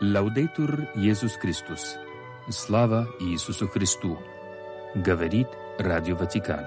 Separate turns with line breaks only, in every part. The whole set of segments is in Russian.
Лаудейтур Иисус Христос. Слава Иисусу Христу. Говорит Радио Ватикан.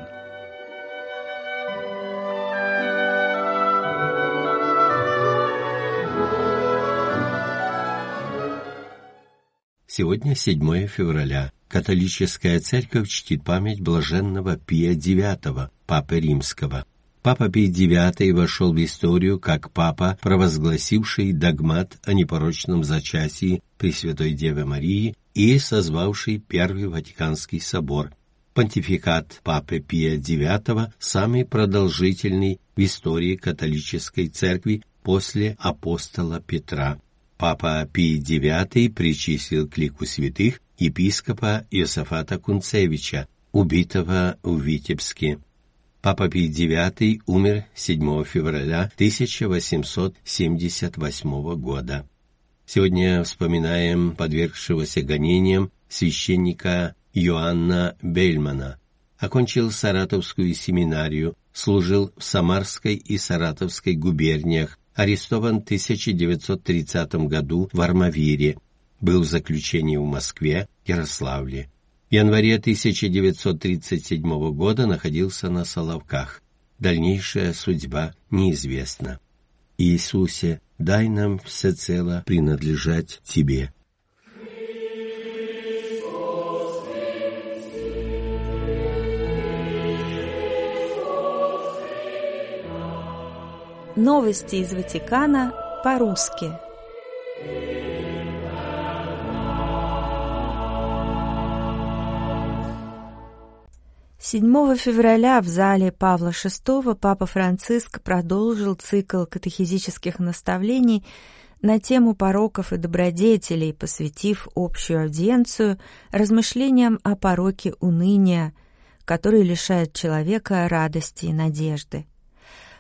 Сегодня 7 февраля. Католическая церковь чтит память блаженного Пия IX, Папы Римского. Папа Пий IX вошел в историю как папа, провозгласивший догмат о непорочном зачатии Пресвятой Девы Марии и созвавший Первый Ватиканский собор. Понтификат Папы Пия IX самый продолжительный в истории католической церкви после апостола Петра. Папа Пий IX причислил к лику святых епископа Иосафата Кунцевича, убитого в Витебске. Папа Пий IX умер 7 февраля 1878 года. Сегодня вспоминаем подвергшегося гонениям священника Иоанна Бельмана. Окончил Саратовскую семинарию, служил в Самарской и Саратовской губерниях, арестован в 1930 году в Армавире, был в заключении в Москве, Ярославле. В январе 1937 года находился на Соловках. Дальнейшая судьба неизвестна. Иисусе, дай нам всецело принадлежать Тебе.
Новости из Ватикана по-русски. 7 февраля в зале Павла VI Папа Франциск продолжил цикл катехизических наставлений на тему пороков и добродетелей, посвятив общую аудиенцию размышлениям о пороке уныния, который лишает человека радости и надежды.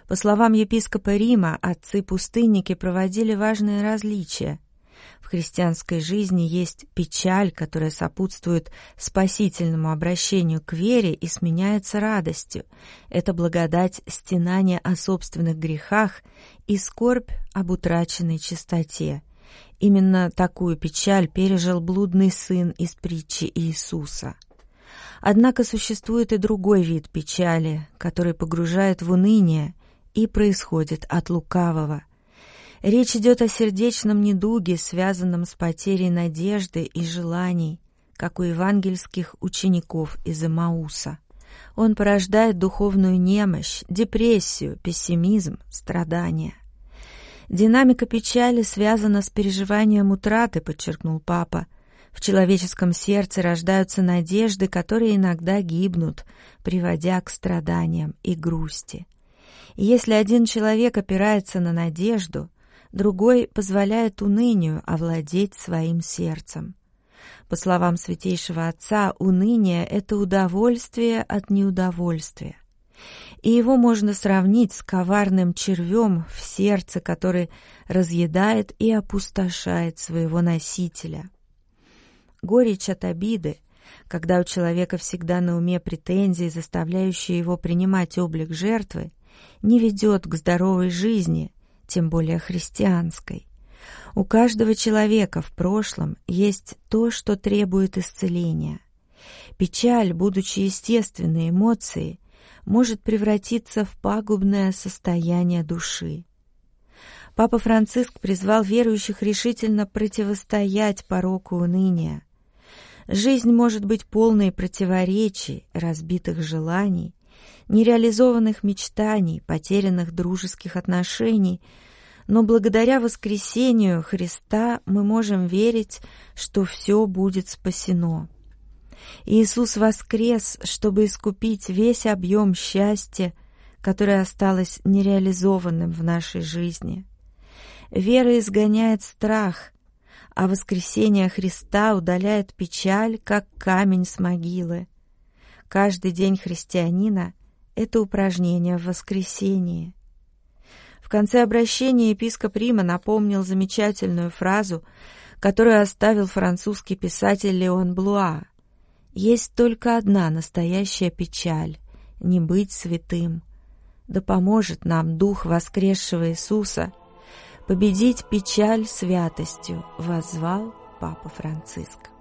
По словам епископа Рима, отцы-пустынники проводили важные различия – христианской жизни есть печаль, которая сопутствует спасительному обращению к вере и сменяется радостью. Это благодать стенания о собственных грехах и скорбь об утраченной чистоте. Именно такую печаль пережил блудный сын из притчи Иисуса. Однако существует и другой вид печали, который погружает в уныние и происходит от лукавого – Речь идет о сердечном недуге, связанном с потерей надежды и желаний, как у евангельских учеников из Эмауса. Он порождает духовную немощь, депрессию, пессимизм, страдания. Динамика печали связана с переживанием утраты, подчеркнул папа. В человеческом сердце рождаются надежды, которые иногда гибнут, приводя к страданиям и грусти. И если один человек опирается на надежду – другой позволяет унынию овладеть своим сердцем. По словам Святейшего Отца, уныние — это удовольствие от неудовольствия. И его можно сравнить с коварным червем в сердце, который разъедает и опустошает своего носителя. Горечь от обиды, когда у человека всегда на уме претензии, заставляющие его принимать облик жертвы, не ведет к здоровой жизни — тем более христианской. У каждого человека в прошлом есть то, что требует исцеления. Печаль, будучи естественной эмоцией, может превратиться в пагубное состояние души. Папа Франциск призвал верующих решительно противостоять пороку уныния. Жизнь может быть полной противоречий, разбитых желаний, нереализованных мечтаний, потерянных дружеских отношений, но благодаря воскресению Христа мы можем верить, что все будет спасено. Иисус воскрес, чтобы искупить весь объем счастья, которое осталось нереализованным в нашей жизни. Вера изгоняет страх, а воскресение Христа удаляет печаль, как камень с могилы. Каждый день христианина это упражнение в воскресении. В конце обращения епископ Рима напомнил замечательную фразу, которую оставил французский писатель Леон Блуа. «Есть только одна настоящая печаль — не быть святым. Да поможет нам Дух воскресшего Иисуса победить печаль святостью, воззвал Папа Франциск.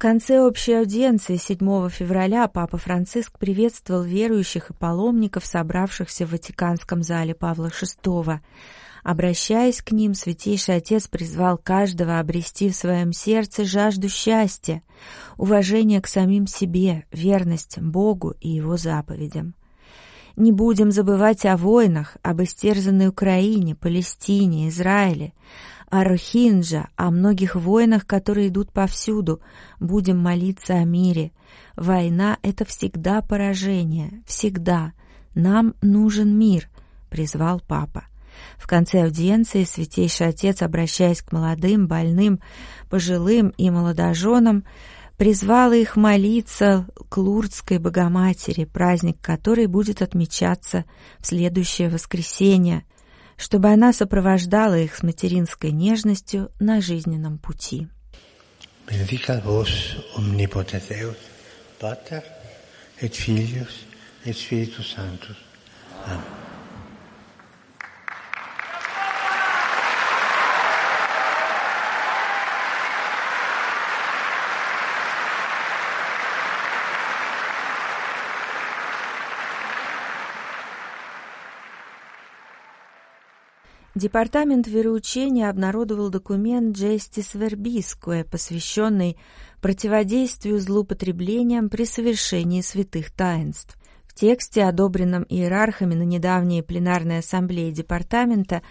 Конце общей аудиенции 7 февраля Папа Франциск приветствовал верующих и паломников, собравшихся в Ватиканском зале Павла VI. Обращаясь к ним, Святейший Отец призвал каждого обрести в своем сердце жажду счастья, уважение к самим себе, верность Богу и Его заповедям. Не будем забывать о войнах, об истерзанной Украине, Палестине, Израиле, о Рохинджа, о многих войнах, которые идут повсюду. Будем молиться о мире. Война — это всегда поражение, всегда. Нам нужен мир, призвал папа. В конце аудиенции Святейший Отец, обращаясь к молодым, больным, пожилым и молодоженам, призвал их молиться к Лурдской Богоматери, праздник которой будет отмечаться в следующее воскресенье — чтобы она сопровождала их с материнской нежностью на жизненном пути.
Benedicat vos omnipotens Deus, Pater et Filius et Spiritus Sanctus. Amen.
Департамент вероучения обнародовал документ «Justice Verbisque», посвященный противодействию злоупотреблениям при совершении святых таинств. В тексте, одобренном иерархами на недавней пленарной ассамблее департамента,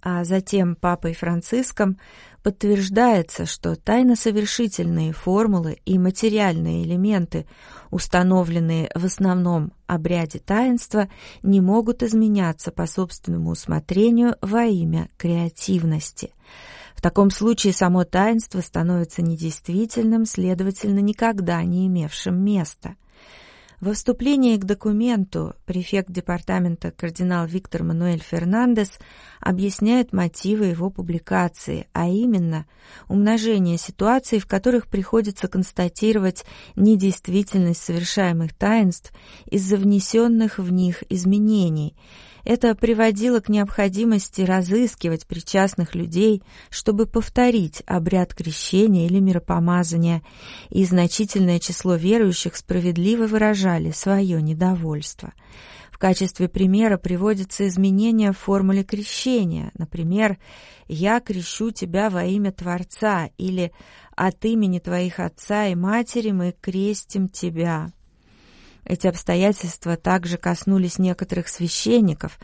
а затем Папой Франциском, подтверждается, что тайно-совершительные формулы и материальные элементы, установленные в основном обряде таинства, не могут изменяться по собственному усмотрению во имя креативности. В таком случае само таинство становится недействительным, следовательно, никогда не имевшим места – во вступлении к документу префект департамента кардинал Виктор Мануэль Фернандес объясняет мотивы его публикации, а именно умножение ситуаций, в которых приходится констатировать недействительность совершаемых таинств из-за внесенных в них изменений – это приводило к необходимости разыскивать причастных людей, чтобы повторить обряд крещения или миропомазания, и значительное число верующих справедливо выражали свое недовольство. В качестве примера приводится изменение в формуле крещения, например, «Я крещу тебя во имя Творца» или «От имени твоих отца и матери мы крестим тебя». Эти обстоятельства также коснулись некоторых священников,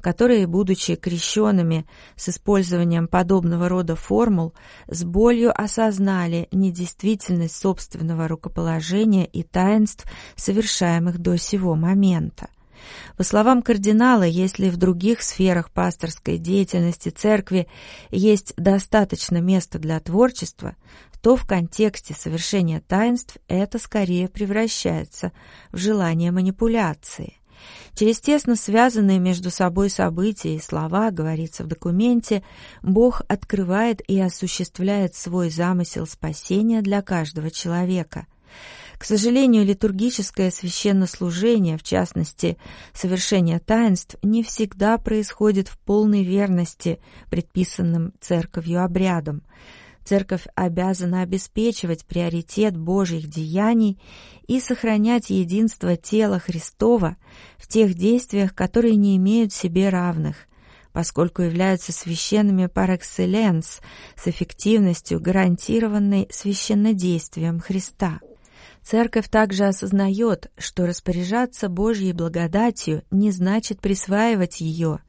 которые, будучи крещенными с использованием подобного рода формул, с болью осознали недействительность собственного рукоположения и таинств, совершаемых до сего момента. По словам кардинала, если в других сферах пасторской деятельности церкви есть достаточно места для творчества, то в контексте совершения таинств это скорее превращается в желание манипуляции. Через тесно связанные между собой события и слова, говорится в документе, Бог открывает и осуществляет свой замысел спасения для каждого человека. К сожалению, литургическое священнослужение, в частности, совершение таинств, не всегда происходит в полной верности предписанным церковью обрядам. Церковь обязана обеспечивать приоритет Божьих деяний и сохранять единство тела Христова в тех действиях, которые не имеют себе равных, поскольку являются священными par excellence с эффективностью, гарантированной священнодействием Христа. Церковь также осознает, что распоряжаться Божьей благодатью не значит присваивать ее,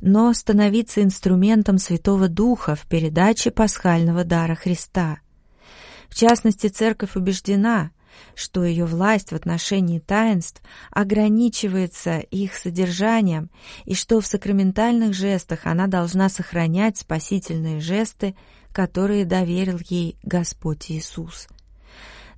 но становиться инструментом Святого Духа в передаче пасхального дара Христа. В частности, Церковь убеждена, что ее власть в отношении таинств ограничивается их содержанием и что в сакраментальных жестах она должна сохранять спасительные жесты, которые доверил ей Господь Иисус.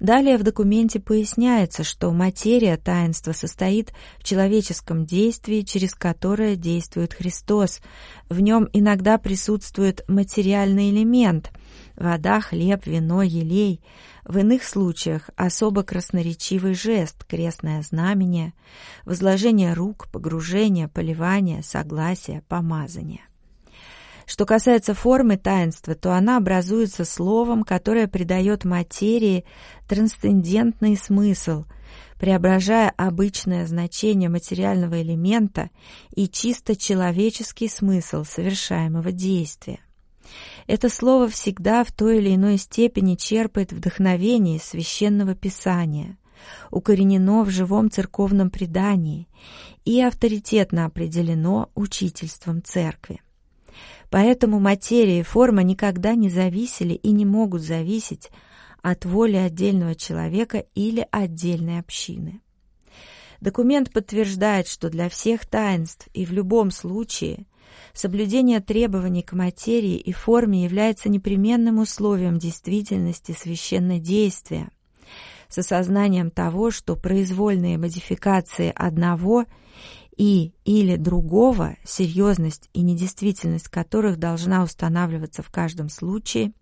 Далее в документе поясняется, что материя таинства состоит в человеческом действии, через которое действует Христос. В нем иногда присутствует материальный элемент – вода, хлеб, вино, елей. В иных случаях особо красноречивый жест, крестное знамение, возложение рук, погружение, поливание, согласие, помазание. Что касается формы таинства, то она образуется словом, которое придает материи трансцендентный смысл, преображая обычное значение материального элемента и чисто человеческий смысл совершаемого действия. Это слово всегда в той или иной степени черпает вдохновение из священного писания, укоренено в живом церковном предании и авторитетно определено учительством церкви. Поэтому материя и форма никогда не зависели и не могут зависеть от воли отдельного человека или отдельной общины. Документ подтверждает, что для всех таинств и в любом случае соблюдение требований к материи и форме является непременным условием действительности священнодействия, с осознанием того, что произвольные модификации одного – и или другого, серьезность и недействительность которых должна устанавливаться в каждом случае,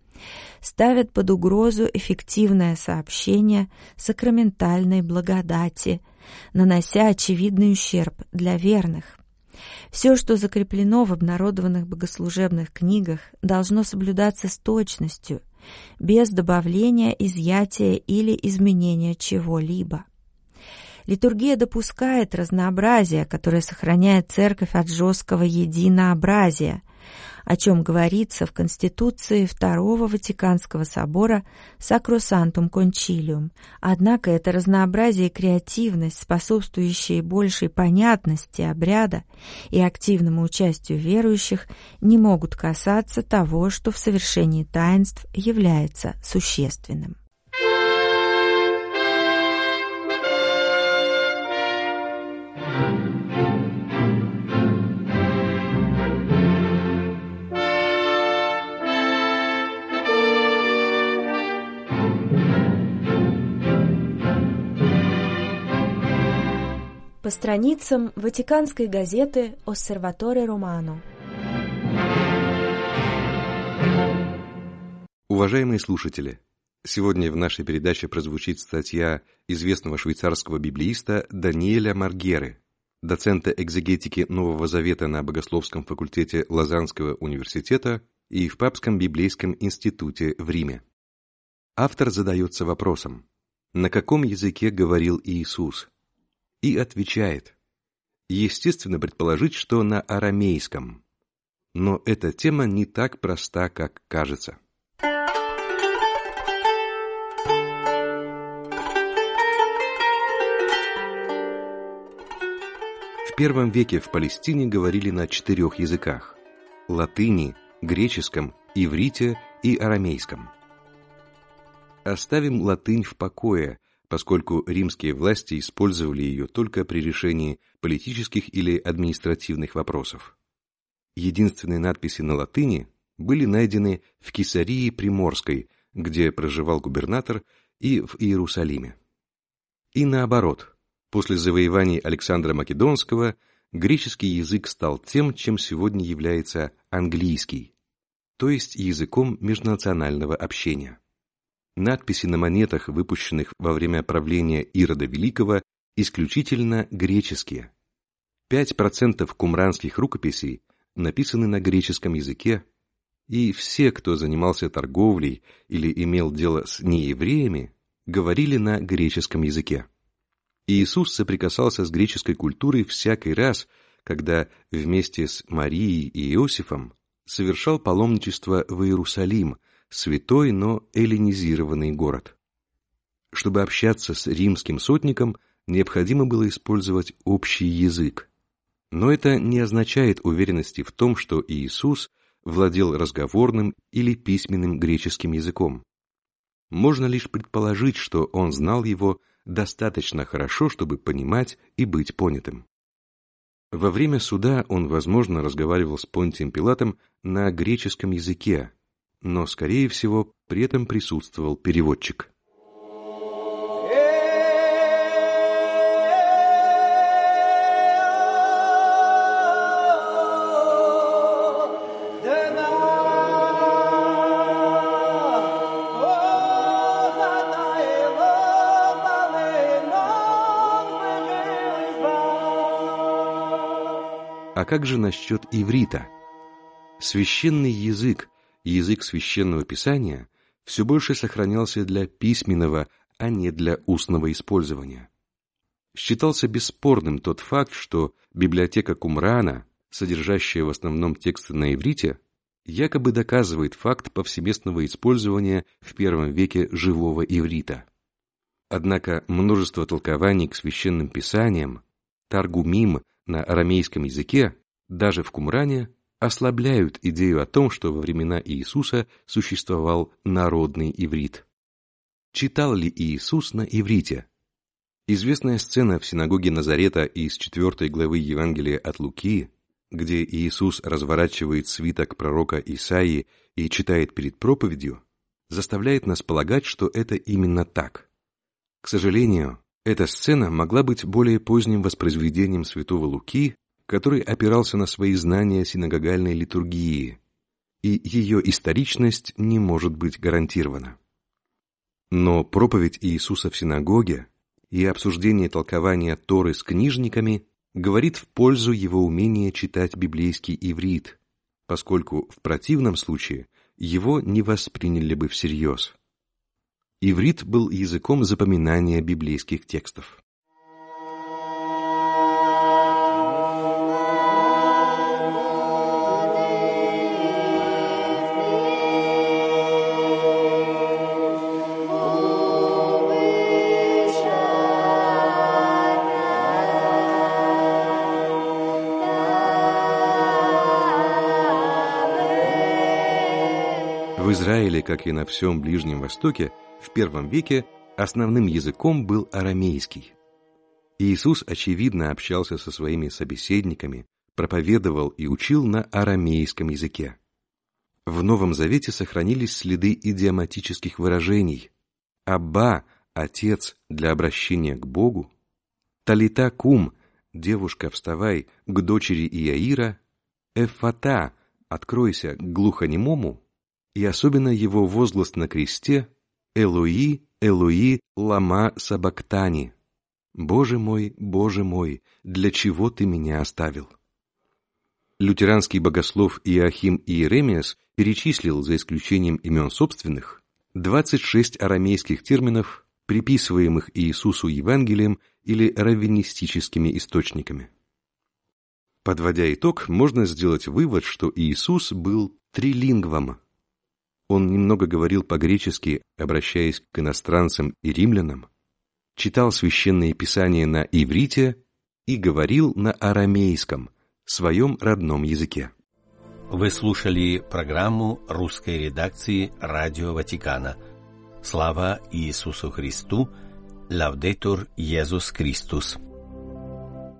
ставят под угрозу эффективное сообщение сакраментальной благодати, нанося очевидный ущерб для верных. Все, что закреплено в обнародованных богослужебных книгах, должно соблюдаться с точностью, без добавления, изъятия или изменения чего-либо. Литургия допускает разнообразие, которое сохраняет церковь от жесткого единообразия, о чем говорится в Конституции Второго Ватиканского собора Sacrosanctum Concilium. Однако это разнообразие и креативность, способствующие большей понятности обряда и активному участию верующих, не могут касаться того, что в совершении таинств является существенным.
Страницам Ватиканской газеты «Оссерваторе Романо».
Уважаемые слушатели, сегодня в нашей передаче прозвучит статья известного швейцарского библеиста Даниэля Маргеры, доцента экзегетики Нового Завета на Богословском факультете Лозаннского университета и в Папском библейском институте в Риме. Автор задается вопросом, на каком языке говорил Иисус – и отвечает. Естественно предположить, что на арамейском. Но эта тема не так проста, как кажется. В первом веке в Палестине говорили на четырех языках – латыни, греческом, иврите и арамейском. Оставим латынь в покое поскольку римские власти использовали ее только при решении политических или административных вопросов. Единственные надписи на латыни были найдены в Кесарии Приморской, где проживал губернатор, и в Иерусалиме. И наоборот, после завоеваний Александра Македонского греческий язык стал тем, чем сегодня является английский, то есть языком межнационального общения. Надписи на монетах, выпущенных во время правления Ирода Великого, исключительно греческие. 5% кумранских рукописей написаны на греческом языке, и все, кто занимался торговлей или имел дело с неевреями, говорили на греческом языке. Иисус соприкасался с греческой культурой всякий раз, когда вместе с Марией и Иосифом совершал паломничество в Иерусалим – святой, но эллинизированный город. Чтобы общаться с римским сотником, необходимо было использовать общий язык. Но это не означает уверенности в том, что Иисус владел разговорным или письменным греческим языком. Можно лишь предположить, что он знал его достаточно хорошо, чтобы понимать и быть понятым. Во время суда он, возможно, разговаривал с Понтием Пилатом на греческом языке, но, скорее всего, при этом присутствовал переводчик. А как же насчет иврита? Священный язык, язык священного писания, все больше сохранялся для письменного, а не для устного использования. Считался бесспорным тот факт, что библиотека Кумрана, содержащая в основном тексты на иврите, якобы доказывает факт повсеместного использования в первом веке живого иврита. Однако множество толкований к священным писаниям, таргумим на арамейском языке, даже в Кумране, ослабляют идею о том, что во времена Иисуса существовал народный иврит. Читал ли Иисус на иврите? Известная сцена в синагоге Назарета из 4 главы Евангелия от Луки, где Иисус разворачивает свиток пророка Исаии и читает перед проповедью, заставляет нас полагать, что это именно так. К сожалению, эта сцена могла быть более поздним воспроизведением святого Луки, который опирался на свои знания синагогальной литургии, и ее историчность не может быть гарантирована. Но проповедь Иисуса в синагоге и обсуждение толкования Торы с книжниками говорит в пользу его умения читать библейский иврит, поскольку в противном случае его не восприняли бы всерьез. Иврит был языком запоминания библейских текстов. Израиле, как и на всем Ближнем Востоке, в первом веке основным языком был арамейский. Иисус, очевидно, общался со своими собеседниками, проповедовал и учил на арамейском языке. В Новом Завете сохранились следы идиоматических выражений. «Абба» — «Отец» для обращения к Богу, «Талита кум» — «Девушка, вставай» к дочери Иаира, «Эфата» — «Откройся» к глухонемому, и особенно его возглас на кресте Элуи, Элуи, лама сабактани. Боже мой, Боже мой, для чего ты меня оставил? Лютеранский богослов Иохим Иеремиас перечислил, за исключением имен собственных, 26 арамейских терминов, приписываемых Иисусу Евангелием или раввинистическими источниками. Подводя итог, можно сделать вывод, что Иисус был трилингвом, он немного говорил по-гречески, обращаясь к иностранцам и римлянам, читал священные писания на иврите и говорил на арамейском, своем родном языке.
Вы слушали программу русской редакции Радио Ватикана. Слава Иисусу Христу! Лавдетур Иисус Христос!